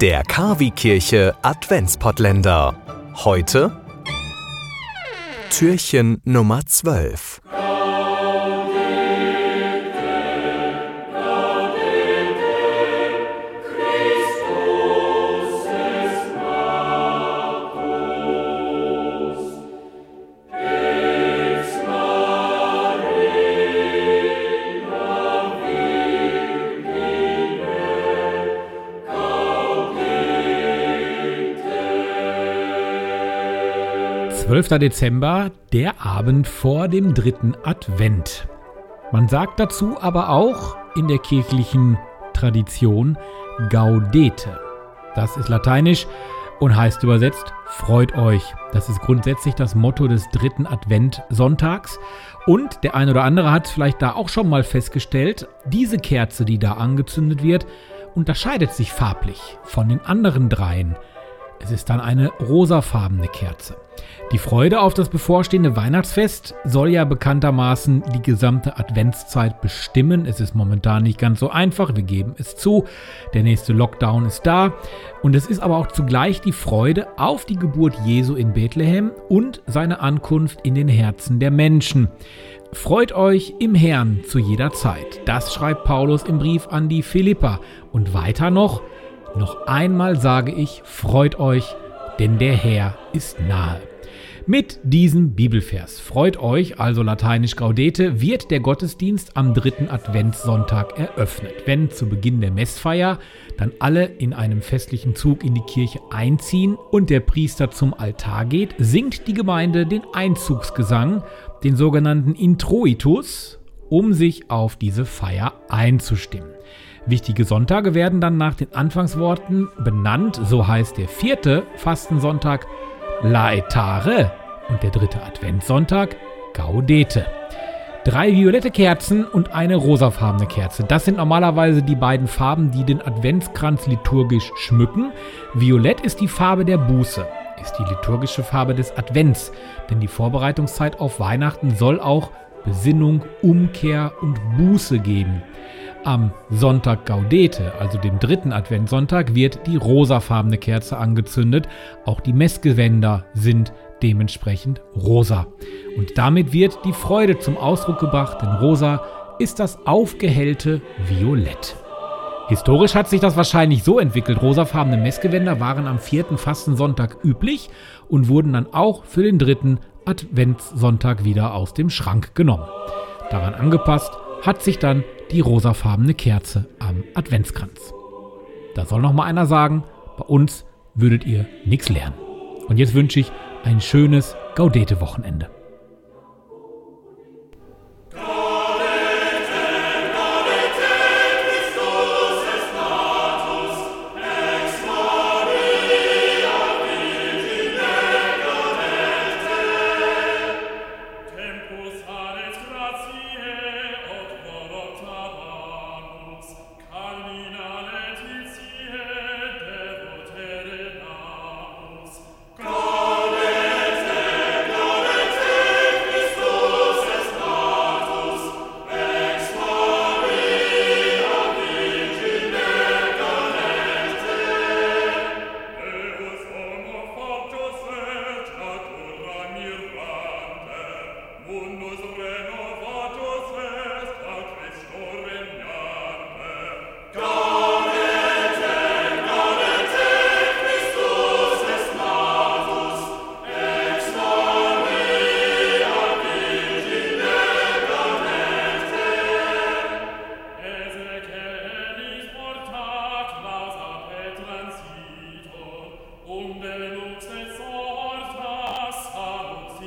Der Kavi-Kirche Adventspottländer. Heute Türchen Nummer 12. Zwölfter Dezember, der Abend vor dem dritten Advent. Man sagt dazu aber auch in der kirchlichen Tradition Gaudete. Das ist lateinisch und heißt übersetzt Freut euch. Das ist grundsätzlich das Motto des dritten Adventsonntags. Und der eine oder andere hat es vielleicht da auch schon mal festgestellt, diese Kerze, die da angezündet wird, unterscheidet sich farblich von den anderen dreien. Es ist dann eine rosafarbene Kerze. Die Freude auf das bevorstehende Weihnachtsfest soll ja bekanntermaßen die gesamte Adventszeit bestimmen. Es ist momentan nicht ganz so einfach, wir geben es zu. Der nächste Lockdown ist da. Und es ist aber auch zugleich die Freude auf die Geburt Jesu in Bethlehem und seine Ankunft in den Herzen der Menschen. Freut euch im Herrn zu jeder Zeit. Das schreibt Paulus im Brief an die Philippa. Und weiter noch, noch einmal sage ich, freut euch, denn der Herr ist nahe. Mit diesem Bibelvers freut euch, also lateinisch Gaudete, wird der Gottesdienst am dritten Adventssonntag eröffnet. Wenn zu Beginn der Messfeier dann alle in einem festlichen Zug in die Kirche einziehen und der Priester zum Altar geht, singt die Gemeinde den Einzugsgesang, den sogenannten Introitus, um sich auf diese Feier einzustimmen. Wichtige Sonntage werden dann nach den Anfangsworten benannt. So heißt der vierte Fastensonntag Laetare und der dritte Adventssonntag Gaudete. Drei violette Kerzen und eine rosafarbene Kerze. Das sind normalerweise die beiden Farben, die den Adventskranz liturgisch schmücken. Violett ist die Farbe der Buße, ist die liturgische Farbe des Advents, denn die Vorbereitungszeit auf Weihnachten soll auch Besinnung, Umkehr und Buße geben. Am Sonntag Gaudete, also dem dritten Adventssonntag, wird die rosafarbene Kerze angezündet. Auch die Messgewänder sind dementsprechend rosa. Und damit wird die Freude zum Ausdruck gebracht, denn rosa ist das aufgehellte Violett. Historisch hat sich das wahrscheinlich so entwickelt. Rosafarbene Messgewänder waren am vierten Fastensonntag üblich und wurden dann auch für den dritten Adventssonntag wieder aus dem Schrank genommen. Daran angepasst hat sich dann die rosafarbene Kerze am Adventskranz. Da soll noch mal einer sagen, bei uns würdet ihr nichts lernen. Und jetzt wünsche ich ein schönes Gaudete-Wochenende.